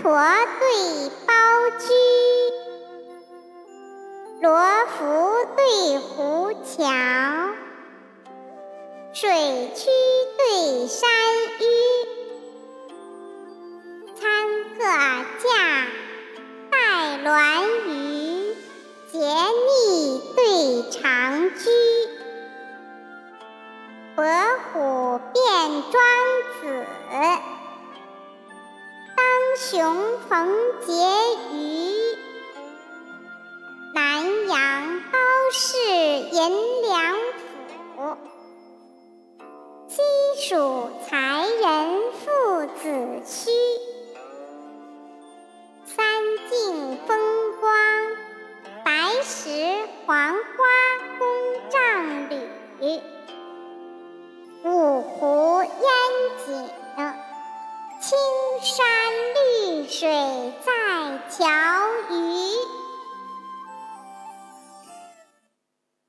对书，囊婆对包居，罗浮对湖桥，水曲对山迂，参客驾，带鸾舆，结逆对长居，伯虎变庄子，当雄逢婕妤，南阳包氏银两府，西蜀才人父子虚，三径风光，白石黄花宫帐履。五湖烟景，青山绿